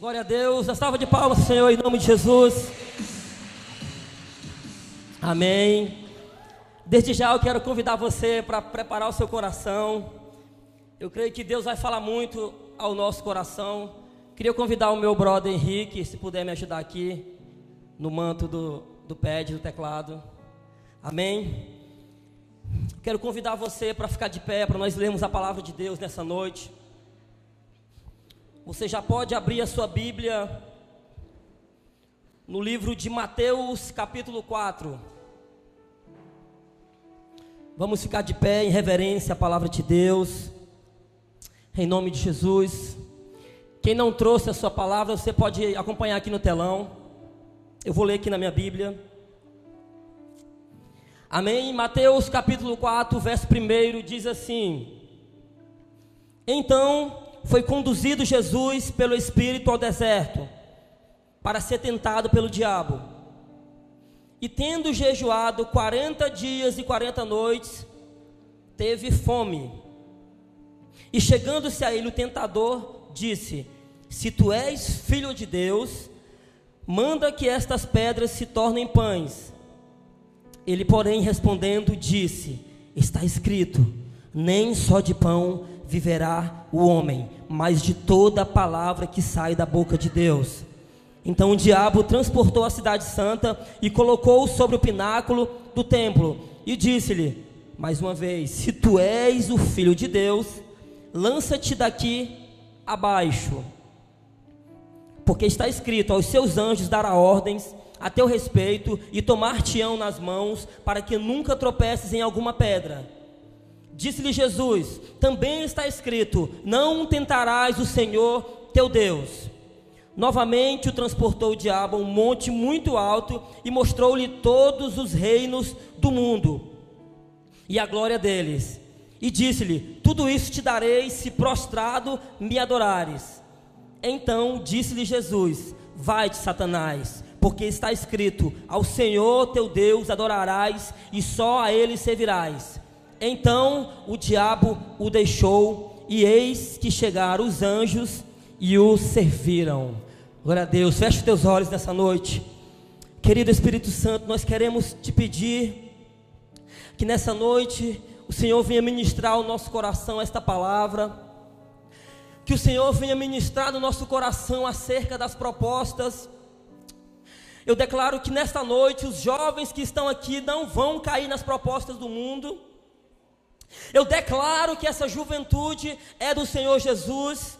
Glória a Deus. A salva de palmas, Senhor, em nome de Jesus. Amém. Desde já eu quero convidar você para preparar o seu coração. Eu creio que Deus vai falar muito ao nosso coração. Queria convidar o meu brother Henrique, se puder me ajudar aqui, no manto do, do pad, do teclado. Amém. Quero convidar você para ficar de pé, para nós lermos a palavra de Deus nessa noite. Você já pode abrir a sua Bíblia no livro de Mateus, capítulo 4. Vamos ficar de pé em reverência à palavra de Deus, em nome de Jesus. Quem não trouxe a sua palavra, você pode acompanhar aqui no telão. Eu vou ler aqui na minha Bíblia. Amém? Mateus capítulo 4, verso 1 diz assim: Então foi conduzido Jesus pelo Espírito ao deserto, para ser tentado pelo diabo. E tendo jejuado quarenta dias e quarenta noites, teve fome. E chegando-se a ele o tentador, disse: Se tu és filho de Deus, manda que estas pedras se tornem pães. Ele, porém, respondendo, disse: Está escrito: Nem só de pão viverá o homem, mas de toda a palavra que sai da boca de Deus. Então o diabo transportou a cidade santa e colocou-o sobre o pináculo do templo e disse-lhe, mais uma vez: Se tu és o filho de Deus, lança-te daqui abaixo. Porque está escrito: Aos seus anjos dará ordens a teu respeito e tomar-te-ão nas mãos, para que nunca tropeces em alguma pedra. Disse-lhe Jesus: Também está escrito: Não tentarás o Senhor teu Deus. Novamente o transportou o diabo a um monte muito alto e mostrou-lhe todos os reinos do mundo e a glória deles. E disse-lhe: Tudo isso te darei se prostrado me adorares. Então disse-lhe Jesus: Vai-te, Satanás, porque está escrito: Ao Senhor teu Deus adorarás e só a ele servirás. Então o diabo o deixou, e eis que chegaram os anjos e o serviram. Glória a Deus, feche os teus olhos nessa noite. Querido Espírito Santo, nós queremos te pedir que nessa noite o Senhor venha ministrar ao nosso coração esta palavra. Que o Senhor venha ministrar no nosso coração acerca das propostas. Eu declaro que nesta noite os jovens que estão aqui não vão cair nas propostas do mundo eu declaro que essa juventude é do Senhor Jesus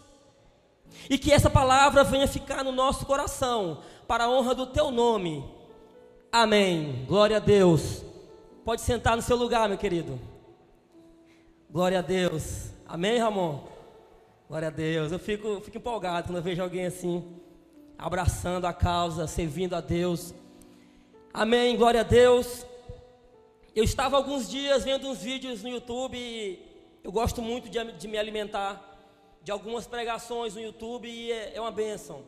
e que essa palavra venha ficar no nosso coração para a honra do teu nome. Amém. Glória a Deus. Pode sentar no seu lugar, meu querido. Glória a Deus. Amém, Ramon. Glória a Deus. Eu fico, fico empolgado quando eu vejo alguém assim, abraçando a causa, servindo a Deus. Amém. Glória a Deus. Eu estava alguns dias vendo uns vídeos no YouTube e eu gosto muito de, de me alimentar de algumas pregações no YouTube e é, é uma benção.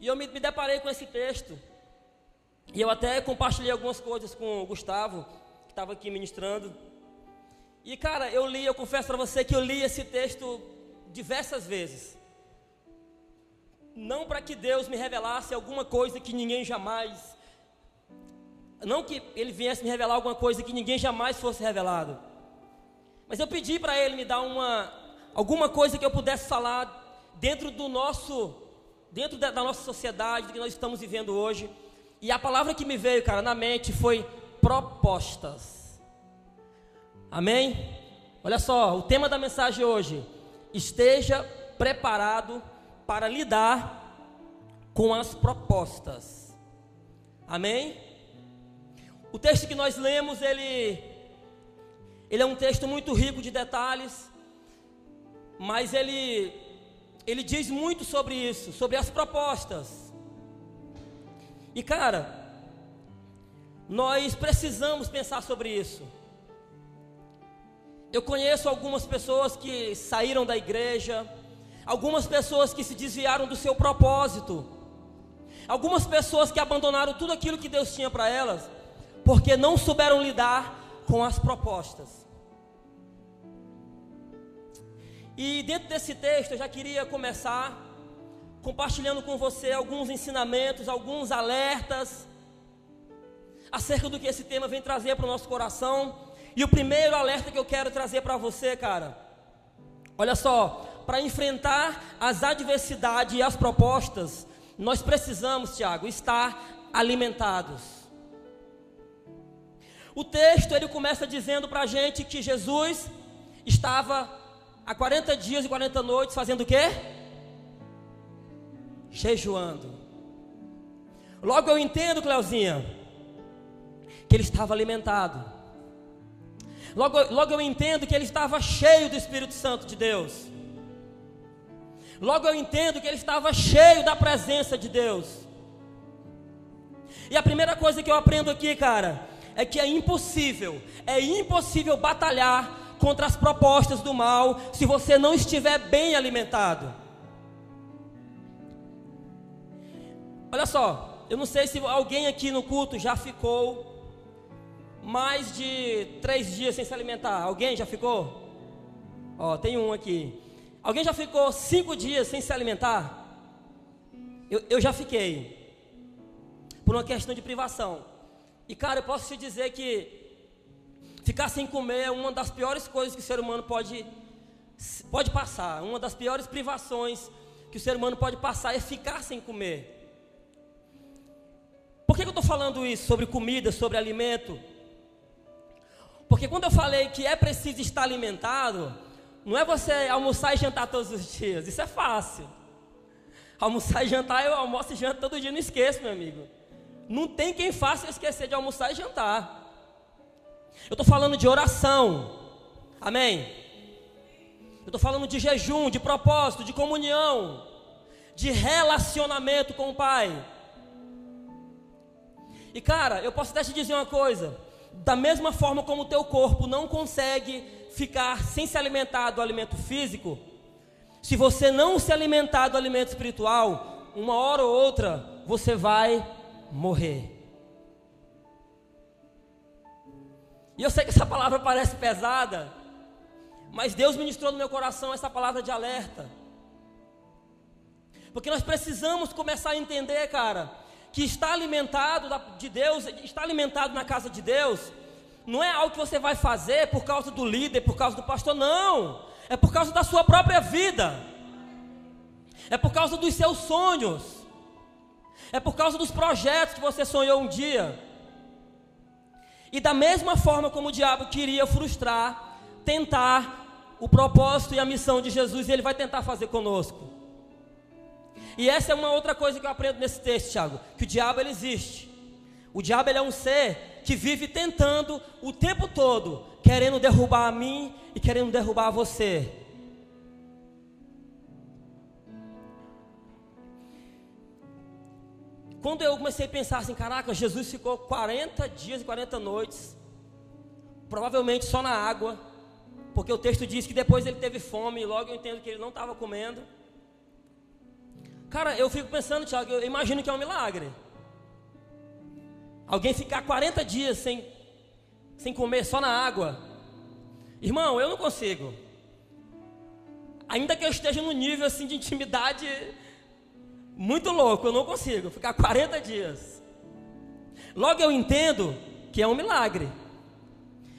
E eu me, me, deparei com esse texto e eu até compartilhei algumas coisas com o Gustavo, que estava aqui ministrando. E cara, eu li, eu confesso para você que eu li esse texto diversas vezes. Não para que Deus me revelasse alguma coisa que ninguém jamais não que ele viesse me revelar alguma coisa que ninguém jamais fosse revelado. Mas eu pedi para ele me dar uma alguma coisa que eu pudesse falar dentro do nosso dentro da, da nossa sociedade, do que nós estamos vivendo hoje. E a palavra que me veio, cara, na mente foi propostas. Amém? Olha só, o tema da mensagem hoje: esteja preparado para lidar com as propostas. Amém? O texto que nós lemos, ele, ele é um texto muito rico de detalhes, mas ele, ele diz muito sobre isso, sobre as propostas. E cara, nós precisamos pensar sobre isso. Eu conheço algumas pessoas que saíram da igreja, algumas pessoas que se desviaram do seu propósito, algumas pessoas que abandonaram tudo aquilo que Deus tinha para elas porque não souberam lidar com as propostas. E dentro desse texto eu já queria começar compartilhando com você alguns ensinamentos, alguns alertas acerca do que esse tema vem trazer para o nosso coração. E o primeiro alerta que eu quero trazer para você, cara, olha só, para enfrentar as adversidades e as propostas, nós precisamos, Tiago, estar alimentados. O texto ele começa dizendo para a gente que Jesus estava há 40 dias e 40 noites fazendo o quê? Jejuando. Logo eu entendo, Cleuzinha, que ele estava alimentado. Logo, logo eu entendo que ele estava cheio do Espírito Santo de Deus. Logo eu entendo que ele estava cheio da presença de Deus. E a primeira coisa que eu aprendo aqui, cara, é que é impossível, é impossível batalhar contra as propostas do mal se você não estiver bem alimentado. Olha só, eu não sei se alguém aqui no culto já ficou mais de três dias sem se alimentar. Alguém já ficou? Ó, tem um aqui. Alguém já ficou cinco dias sem se alimentar? Eu, eu já fiquei. Por uma questão de privação. E cara, eu posso te dizer que ficar sem comer é uma das piores coisas que o ser humano pode, pode passar. Uma das piores privações que o ser humano pode passar é ficar sem comer. Por que, que eu estou falando isso sobre comida, sobre alimento? Porque quando eu falei que é preciso estar alimentado, não é você almoçar e jantar todos os dias, isso é fácil. Almoçar e jantar, eu almoço e janto todo dia, não esqueço, meu amigo. Não tem quem faça esquecer de almoçar e jantar. Eu estou falando de oração, amém? Eu estou falando de jejum, de propósito, de comunhão, de relacionamento com o Pai. E cara, eu posso até te dizer uma coisa: da mesma forma como o teu corpo não consegue ficar sem se alimentar do alimento físico, se você não se alimentar do alimento espiritual, uma hora ou outra você vai morrer. E eu sei que essa palavra parece pesada, mas Deus ministrou no meu coração essa palavra de alerta. Porque nós precisamos começar a entender, cara, que estar alimentado de Deus, estar alimentado na casa de Deus, não é algo que você vai fazer por causa do líder, por causa do pastor, não. É por causa da sua própria vida. É por causa dos seus sonhos. É por causa dos projetos que você sonhou um dia. E da mesma forma como o diabo queria frustrar, tentar o propósito e a missão de Jesus, ele vai tentar fazer conosco. E essa é uma outra coisa que eu aprendo nesse texto, Tiago, que o diabo ele existe. O diabo ele é um ser que vive tentando o tempo todo, querendo derrubar a mim e querendo derrubar você. Quando eu comecei a pensar assim, caraca, Jesus ficou 40 dias e 40 noites, provavelmente só na água, porque o texto diz que depois ele teve fome, e logo eu entendo que ele não estava comendo. Cara, eu fico pensando, Tiago, eu imagino que é um milagre. Alguém ficar 40 dias sem, sem comer só na água. Irmão, eu não consigo. Ainda que eu esteja num nível assim de intimidade muito louco, eu não consigo ficar 40 dias. Logo eu entendo que é um milagre.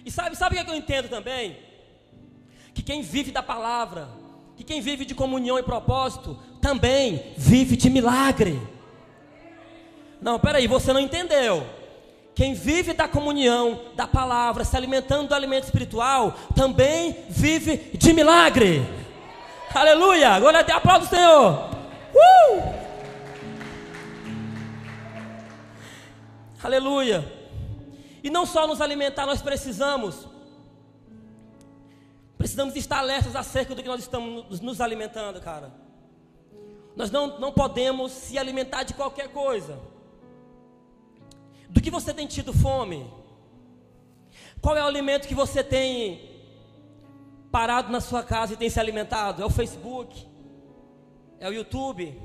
E sabe, sabe o que, é que eu entendo também? Que quem vive da palavra, que quem vive de comunhão e propósito, também vive de milagre. Não, peraí, você não entendeu. Quem vive da comunhão, da palavra, se alimentando do alimento espiritual, também vive de milagre. Aleluia! Agora até aplauso o Senhor. Uh! Aleluia! E não só nos alimentar, nós precisamos. Precisamos estar alertas acerca do que nós estamos nos alimentando, cara. Nós não, não podemos se alimentar de qualquer coisa. Do que você tem tido fome? Qual é o alimento que você tem parado na sua casa e tem se alimentado? É o Facebook? É o YouTube?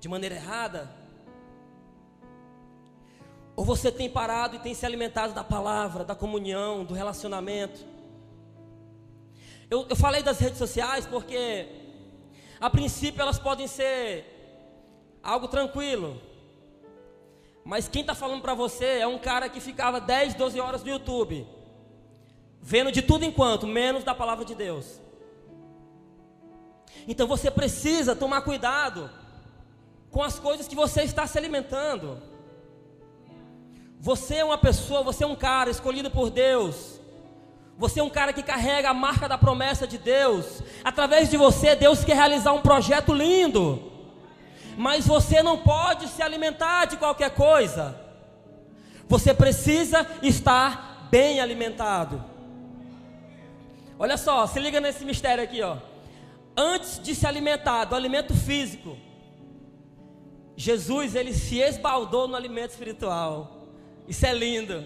De maneira errada? Ou você tem parado e tem se alimentado da palavra, da comunhão, do relacionamento? Eu, eu falei das redes sociais porque A princípio elas podem ser algo tranquilo. Mas quem está falando para você é um cara que ficava 10, 12 horas no YouTube, vendo de tudo enquanto, menos da palavra de Deus. Então você precisa tomar cuidado com as coisas que você está se alimentando. Você é uma pessoa, você é um cara escolhido por Deus. Você é um cara que carrega a marca da promessa de Deus. Através de você, Deus quer realizar um projeto lindo. Mas você não pode se alimentar de qualquer coisa. Você precisa estar bem alimentado. Olha só, se liga nesse mistério aqui, ó. Antes de se alimentar do alimento físico, Jesus ele se esbaldou no alimento espiritual. Isso é lindo.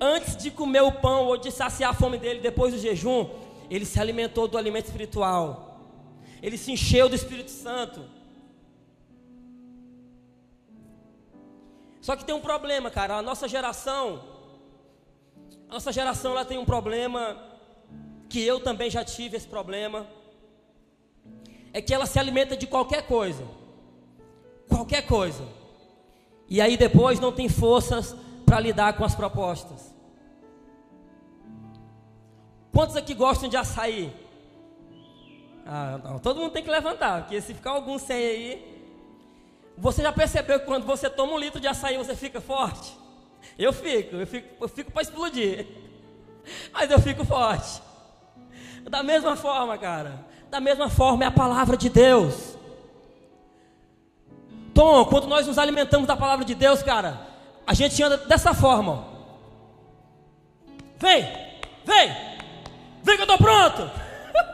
Antes de comer o pão ou de saciar a fome dele depois do jejum, ele se alimentou do alimento espiritual. Ele se encheu do Espírito Santo. Só que tem um problema, cara. A nossa geração, a nossa geração ela tem um problema que eu também já tive esse problema. É que ela se alimenta de qualquer coisa. Qualquer coisa. E aí depois não tem forças para lidar com as propostas. Quantos aqui gostam de açaí? Ah, não, todo mundo tem que levantar, porque se ficar algum sem aí, você já percebeu que quando você toma um litro de açaí você fica forte? Eu fico, eu fico, eu fico para explodir. Mas eu fico forte. Da mesma forma, cara. Da mesma forma é a palavra de Deus. Tom, quando nós nos alimentamos da palavra de Deus, cara, a gente anda dessa forma. Vem, vem, vem que eu estou pronto.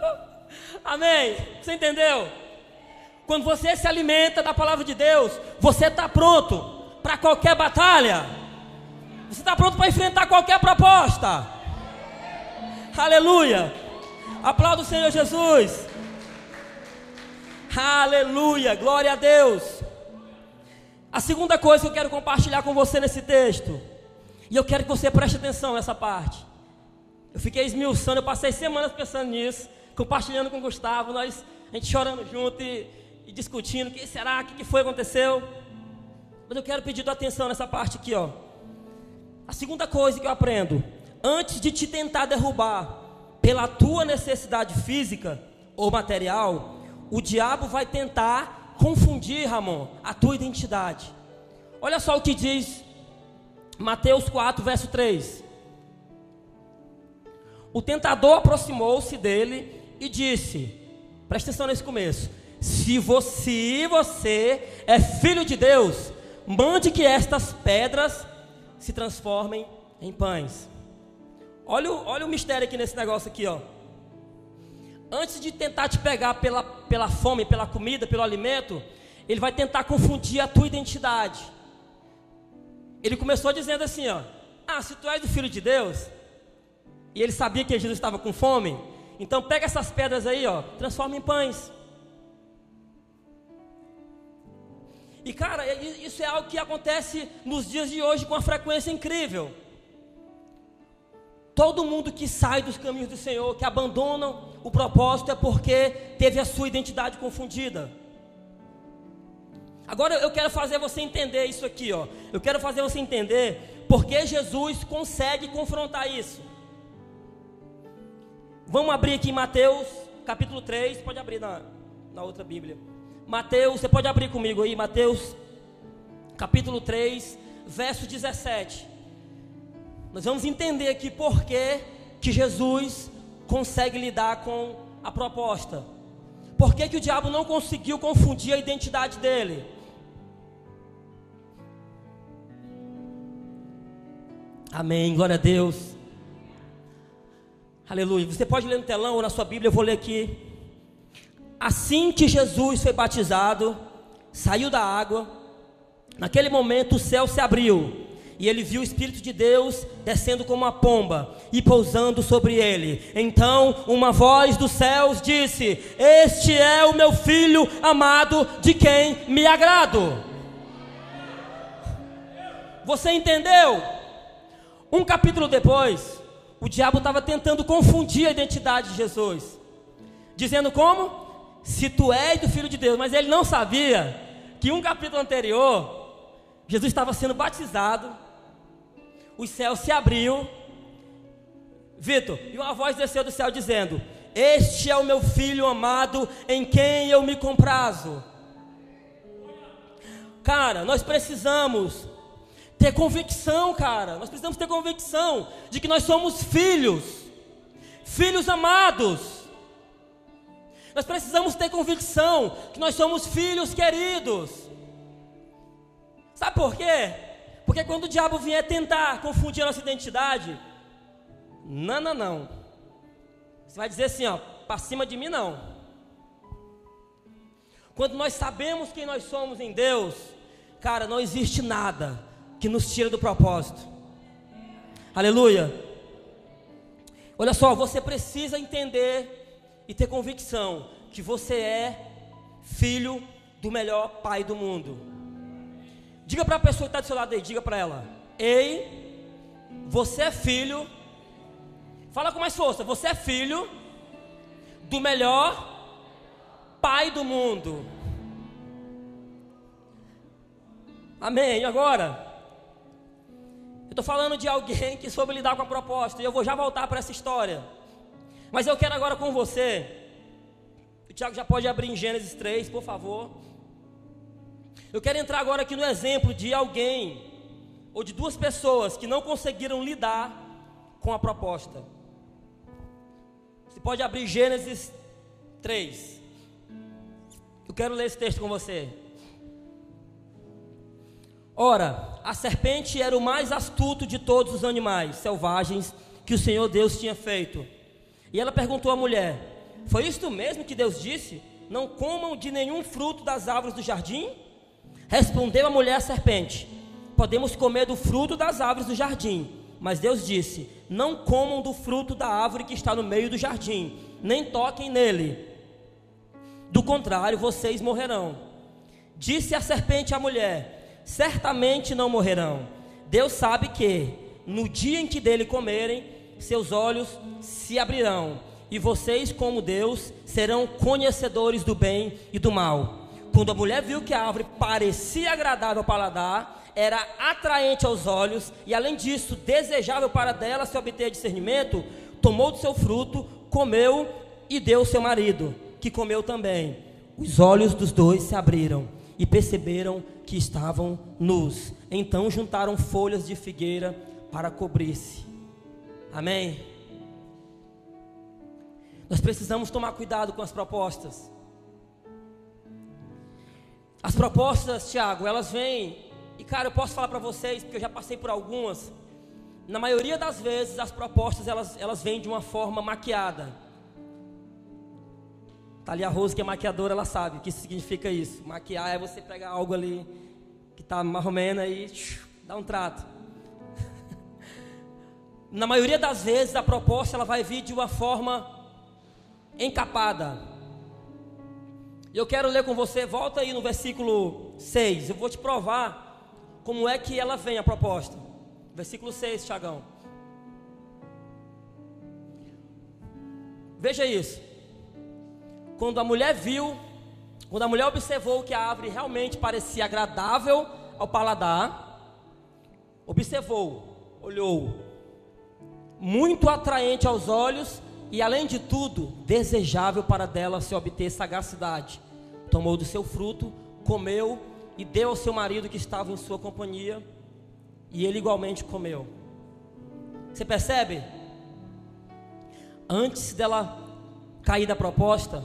Amém. Você entendeu? Quando você se alimenta da palavra de Deus, você está pronto para qualquer batalha. Você está pronto para enfrentar qualquer proposta. Aleluia. Aplauda o Senhor Jesus. Aleluia. Glória a Deus. A segunda coisa que eu quero compartilhar com você nesse texto, e eu quero que você preste atenção nessa parte. Eu fiquei esmiuçando, eu passei semanas pensando nisso, compartilhando com o Gustavo, nós, a gente chorando junto e e discutindo: o que será? O que foi aconteceu? Mas eu quero pedir tua atenção nessa parte aqui, ó. A segunda coisa que eu aprendo: antes de te tentar derrubar pela tua necessidade física ou material, o diabo vai tentar confundir, Ramon, a tua identidade. Olha só o que diz Mateus 4, verso 3. O tentador aproximou-se dele e disse: Presta atenção nesse começo. Se você, você é filho de Deus, mande que estas pedras se transformem em pães. Olha o, olha o mistério aqui nesse negócio aqui, ó. Antes de tentar te pegar pela, pela fome, pela comida, pelo alimento, ele vai tentar confundir a tua identidade. Ele começou dizendo assim, ó: "Ah, se tu és o filho de Deus", e ele sabia que Jesus estava com fome, então pega essas pedras aí, ó, transforma em pães. E cara, isso é algo que acontece nos dias de hoje com uma frequência incrível. Todo mundo que sai dos caminhos do Senhor, que abandona o propósito, é porque teve a sua identidade confundida. Agora eu quero fazer você entender isso aqui, ó. Eu quero fazer você entender porque Jesus consegue confrontar isso. Vamos abrir aqui Mateus capítulo 3, pode abrir na, na outra Bíblia. Mateus, você pode abrir comigo aí, Mateus, capítulo 3, verso 17. Nós vamos entender aqui por que, Jesus consegue lidar com a proposta. Por que, que o diabo não conseguiu confundir a identidade dele? Amém, glória a Deus. Aleluia. Você pode ler no telão ou na sua Bíblia, eu vou ler aqui. Assim que Jesus foi batizado, saiu da água, naquele momento o céu se abriu e ele viu o Espírito de Deus descendo como uma pomba e pousando sobre ele. Então uma voz dos céus disse: Este é o meu filho amado, de quem me agrado. Você entendeu? Um capítulo depois, o diabo estava tentando confundir a identidade de Jesus, dizendo como? se tu és do Filho de Deus, mas ele não sabia que um capítulo anterior, Jesus estava sendo batizado, o céu se abriu, Vitor, e uma voz desceu do céu dizendo: Este é o meu filho amado em quem eu me comprazo. Cara, nós precisamos ter convicção, cara. Nós precisamos ter convicção de que nós somos filhos, filhos amados. Nós precisamos ter convicção que nós somos filhos queridos. Sabe por quê? Porque quando o diabo vier tentar confundir a nossa identidade, não, não, não. Você vai dizer assim, ó, para cima de mim não. Quando nós sabemos quem nós somos em Deus, cara, não existe nada que nos tire do propósito. Aleluia. Olha só, você precisa entender e ter convicção que você é filho do melhor pai do mundo. Diga para a pessoa que está do seu lado aí, diga para ela: Ei, você é filho Fala com mais força. Você é filho do melhor pai do mundo. Amém. E agora? Eu estou falando de alguém que soube lidar com a proposta. E eu vou já voltar para essa história. Mas eu quero agora com você. O Tiago já pode abrir em Gênesis 3, por favor. Eu quero entrar agora aqui no exemplo de alguém, ou de duas pessoas que não conseguiram lidar com a proposta. Você pode abrir Gênesis 3. Eu quero ler esse texto com você. Ora, a serpente era o mais astuto de todos os animais selvagens que o Senhor Deus tinha feito. E ela perguntou à mulher: Foi isto mesmo que Deus disse? Não comam de nenhum fruto das árvores do jardim? Respondeu a mulher à serpente: Podemos comer do fruto das árvores do jardim, mas Deus disse: Não comam do fruto da árvore que está no meio do jardim, nem toquem nele. Do contrário, vocês morrerão. Disse a serpente à mulher: Certamente não morrerão. Deus sabe que, no dia em que dele comerem, seus olhos se abrirão, e vocês, como Deus, serão conhecedores do bem e do mal. Quando a mulher viu que a árvore parecia agradável ao paladar, era atraente aos olhos e, além disso, desejável para dela se obter discernimento, tomou do seu fruto, comeu e deu ao seu marido, que comeu também. Os olhos dos dois se abriram e perceberam que estavam nus. Então juntaram folhas de figueira para cobrir-se. Amém? Nós precisamos tomar cuidado com as propostas. As propostas, Tiago, elas vêm e cara, eu posso falar para vocês, porque eu já passei por algumas. Na maioria das vezes, as propostas elas, elas vêm de uma forma maquiada. Tá ali a Rose, que é maquiadora, ela sabe o que significa isso. Maquiar é você pegar algo ali que está marromena e dar um trato. Na maioria das vezes, a proposta ela vai vir de uma forma encapada. Eu quero ler com você, volta aí no versículo 6. Eu vou te provar como é que ela vem a proposta? Versículo 6, Tiagão. Veja isso. Quando a mulher viu, quando a mulher observou que a árvore realmente parecia agradável ao paladar, observou, olhou, muito atraente aos olhos e, além de tudo, desejável para dela se obter sagacidade. Tomou do seu fruto, comeu e deu ao seu marido que estava em sua companhia, e ele igualmente comeu. Você percebe? Antes dela cair da proposta,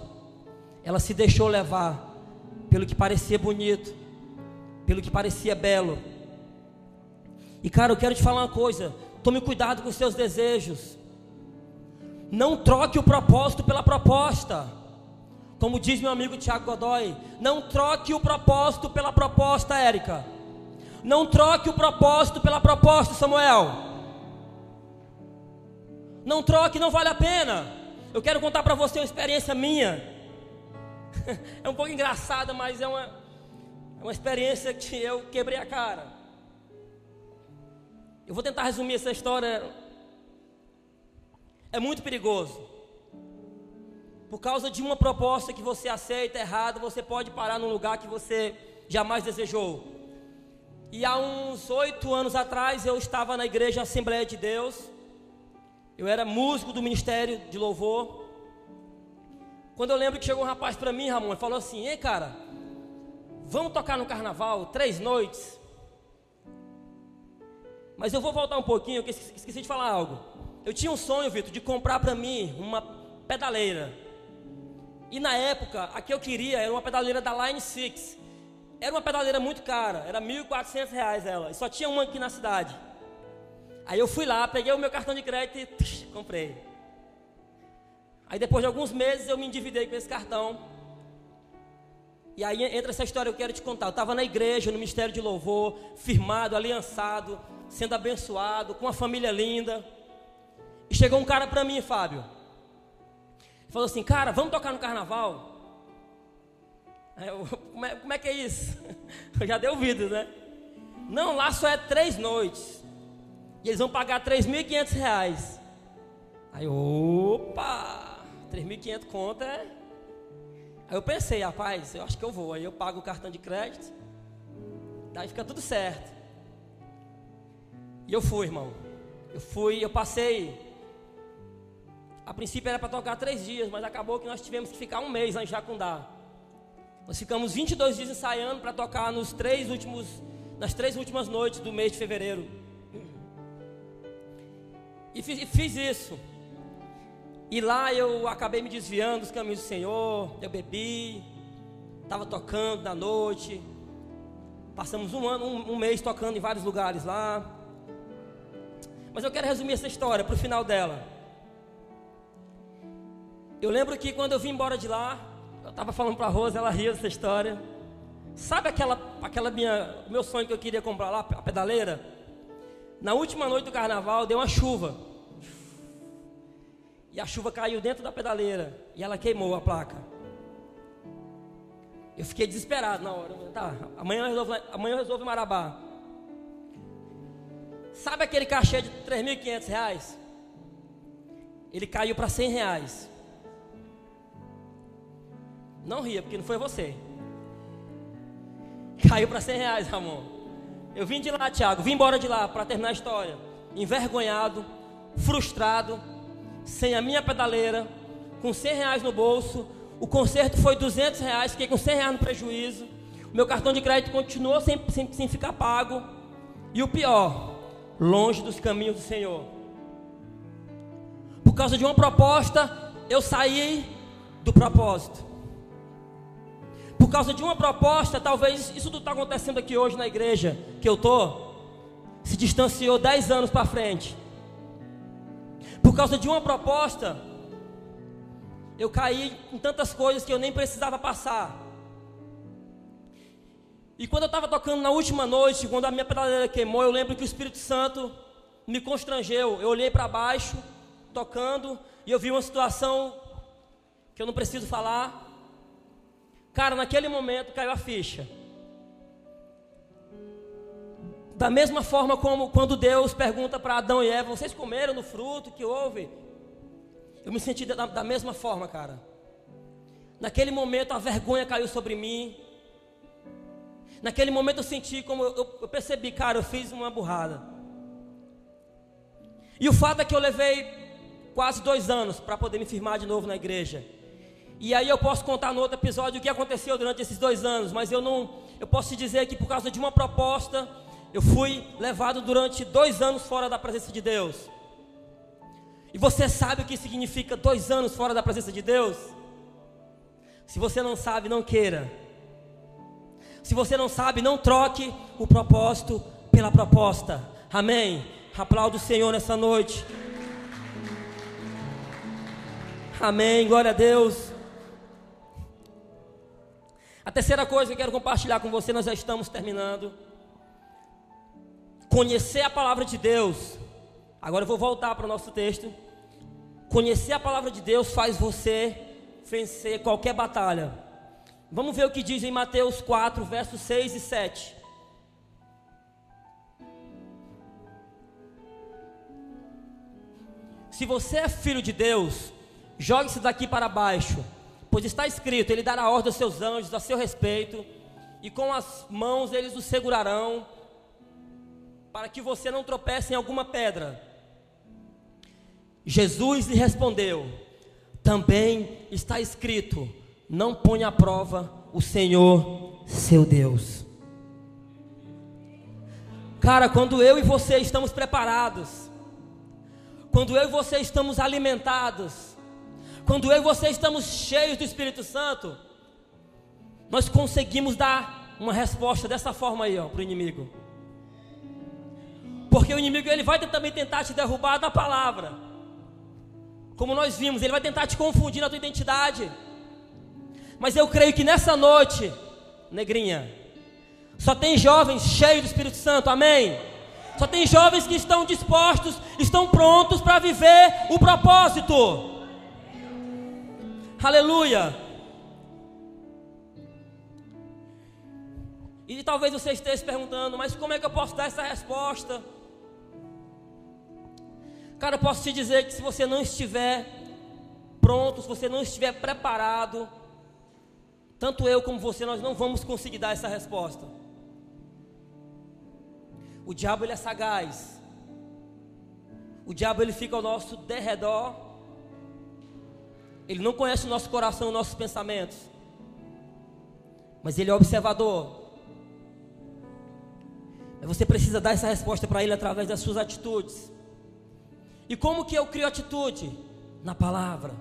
ela se deixou levar pelo que parecia bonito, pelo que parecia belo. E cara, eu quero te falar uma coisa: tome cuidado com os seus desejos. Não troque o propósito pela proposta. Como diz meu amigo Tiago Godoy, não troque o propósito pela proposta, Érica. Não troque o propósito pela proposta, Samuel. Não troque, não vale a pena. Eu quero contar para você uma experiência minha. É um pouco engraçada, mas é uma, é uma experiência que eu quebrei a cara. Eu vou tentar resumir essa história. É muito perigoso. por causa de uma proposta que você aceita errada, você pode parar num lugar que você jamais desejou. E há uns oito anos atrás eu estava na igreja Assembleia de Deus. Eu era músico do ministério de louvor. Quando eu lembro que chegou um rapaz para mim, Ramon, e falou assim: Ei, cara, vamos tocar no carnaval, três noites. Mas eu vou voltar um pouquinho, porque esqueci de falar algo. Eu tinha um sonho, Vitor, de comprar para mim uma pedaleira. E na época, a que eu queria era uma pedaleira da Line 6. Era uma pedaleira muito cara, era R$ 1.400 ela. E só tinha uma aqui na cidade. Aí eu fui lá, peguei o meu cartão de crédito e comprei. Aí depois de alguns meses eu me endividei com esse cartão. E aí entra essa história que eu quero te contar. Eu estava na igreja, no ministério de louvor, firmado, aliançado, sendo abençoado, com uma família linda. E chegou um cara para mim, Fábio. Falou assim: Cara, vamos tocar no carnaval? Eu, como, é, como é que é isso? Eu já dei ouvido, né? Não, lá só é três noites. E eles vão pagar 3.500 reais. Aí, opa! 3.500 conta é. Aí eu pensei, rapaz, eu acho que eu vou. Aí eu pago o cartão de crédito. Daí fica tudo certo. E eu fui, irmão. Eu fui, eu passei. A princípio era para tocar três dias, mas acabou que nós tivemos que ficar um mês lá em Jacundá. Nós ficamos 22 dias ensaiando para tocar nos três últimos, nas três últimas noites do mês de fevereiro. E fiz, fiz isso. E lá eu acabei me desviando dos caminhos do Senhor. Eu bebi, estava tocando na noite. Passamos um ano, um, um mês tocando em vários lugares lá. Mas eu quero resumir essa história para o final dela. Eu lembro que quando eu vim embora de lá, eu estava falando para a Rosa, ela riu dessa história. Sabe aquela, aquela minha, meu sonho que eu queria comprar lá, a pedaleira? Na última noite do carnaval deu uma chuva. E a chuva caiu dentro da pedaleira e ela queimou a placa. Eu fiquei desesperado na hora. Tá, amanhã eu resolvo, amanhã eu resolvo Marabá. Sabe aquele cachê de 3.500 reais? Ele caiu para 100 reais. Não ria, porque não foi você. Caiu para 100 reais, Ramon. Eu vim de lá, Tiago, vim embora de lá para terminar a história. Envergonhado, frustrado, sem a minha pedaleira, com 100 reais no bolso. O conserto foi 200 reais, fiquei com 100 reais no prejuízo. O meu cartão de crédito continuou sem, sem, sem ficar pago. E o pior, longe dos caminhos do Senhor. Por causa de uma proposta, eu saí do propósito. Por causa de uma proposta, talvez isso tudo está acontecendo aqui hoje na igreja que eu estou, se distanciou 10 anos para frente. Por causa de uma proposta, eu caí em tantas coisas que eu nem precisava passar. E quando eu estava tocando na última noite, quando a minha pedaleira queimou, eu lembro que o Espírito Santo me constrangeu. Eu olhei para baixo, tocando, e eu vi uma situação que eu não preciso falar. Cara, naquele momento caiu a ficha. Da mesma forma como quando Deus pergunta para Adão e Eva: Vocês comeram no fruto que houve? Eu me senti da, da mesma forma, cara. Naquele momento a vergonha caiu sobre mim. Naquele momento eu senti como eu, eu percebi, cara, eu fiz uma burrada. E o fato é que eu levei quase dois anos para poder me firmar de novo na igreja. E aí eu posso contar no outro episódio o que aconteceu durante esses dois anos, mas eu não, eu posso te dizer que por causa de uma proposta, eu fui levado durante dois anos fora da presença de Deus. E você sabe o que significa dois anos fora da presença de Deus? Se você não sabe, não queira. Se você não sabe, não troque o propósito pela proposta. Amém. Aplauda o Senhor nessa noite. Amém. Glória a Deus. A terceira coisa que eu quero compartilhar com você, nós já estamos terminando. Conhecer a palavra de Deus. Agora eu vou voltar para o nosso texto. Conhecer a palavra de Deus faz você vencer qualquer batalha. Vamos ver o que diz em Mateus 4, versos 6 e 7. Se você é filho de Deus, Jogue-se daqui para baixo, pois está escrito: Ele dará ordem aos seus anjos a seu respeito, e com as mãos eles o segurarão, para que você não tropece em alguma pedra. Jesus lhe respondeu: Também está escrito: Não ponha à prova o Senhor, seu Deus. Cara, quando eu e você estamos preparados, quando eu e você estamos alimentados, quando eu e você estamos cheios do Espírito Santo, nós conseguimos dar uma resposta dessa forma aí, ó, para o inimigo. Porque o inimigo ele vai também tentar te derrubar na palavra. Como nós vimos, ele vai tentar te confundir na tua identidade. Mas eu creio que nessa noite, negrinha, só tem jovens cheios do Espírito Santo, amém? Só tem jovens que estão dispostos, estão prontos para viver o propósito. Aleluia. E talvez você esteja se perguntando, mas como é que eu posso dar essa resposta? Cara, eu posso te dizer que se você não estiver pronto, se você não estiver preparado, tanto eu como você, nós não vamos conseguir dar essa resposta. O diabo ele é sagaz. O diabo ele fica ao nosso derredor. Ele não conhece o nosso coração, os nossos pensamentos. Mas ele é observador. Mas você precisa dar essa resposta para ele através das suas atitudes. E como que eu crio atitude? Na palavra.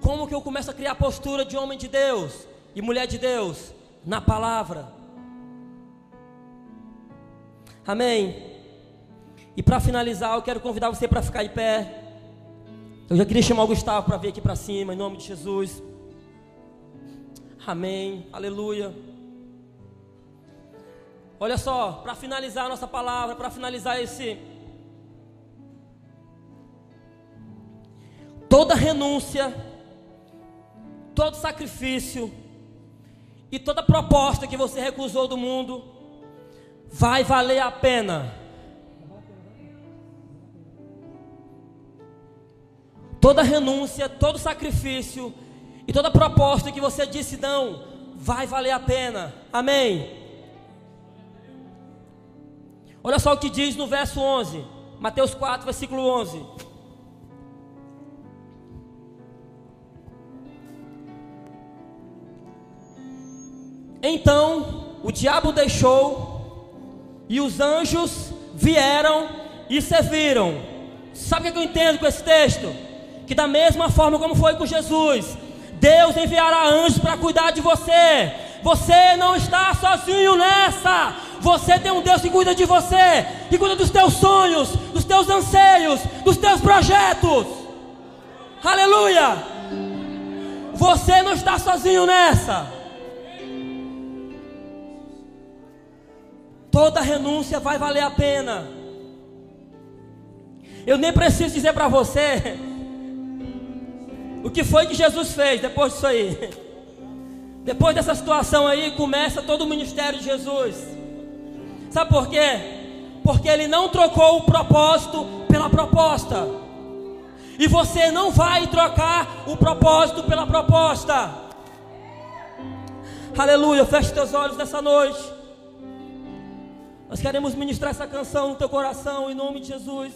Como que eu começo a criar postura de homem de Deus e mulher de Deus? Na palavra. Amém. E para finalizar, eu quero convidar você para ficar de pé. Eu já queria chamar o Gustavo para vir aqui para cima, em nome de Jesus. Amém. Aleluia. Olha só, para finalizar a nossa palavra, para finalizar esse toda renúncia, todo sacrifício e toda proposta que você recusou do mundo vai valer a pena. Toda renúncia, todo sacrifício e toda proposta que você disse não, vai valer a pena. Amém. Olha só o que diz no verso 11, Mateus 4, versículo 11. Então o diabo deixou e os anjos vieram e serviram. Sabe o que eu entendo com esse texto? Que da mesma forma como foi com Jesus, Deus enviará anjos para cuidar de você. Você não está sozinho nessa. Você tem um Deus que cuida de você, que cuida dos teus sonhos, dos teus anseios, dos teus projetos. Aleluia! Você não está sozinho nessa. Toda renúncia vai valer a pena. Eu nem preciso dizer para você o que foi que Jesus fez depois disso aí. Depois dessa situação aí, começa todo o ministério de Jesus. Sabe por quê? Porque ele não trocou o propósito pela proposta. E você não vai trocar o propósito pela proposta. Aleluia. Feche teus olhos nessa noite. Nós queremos ministrar essa canção no teu coração, em nome de Jesus.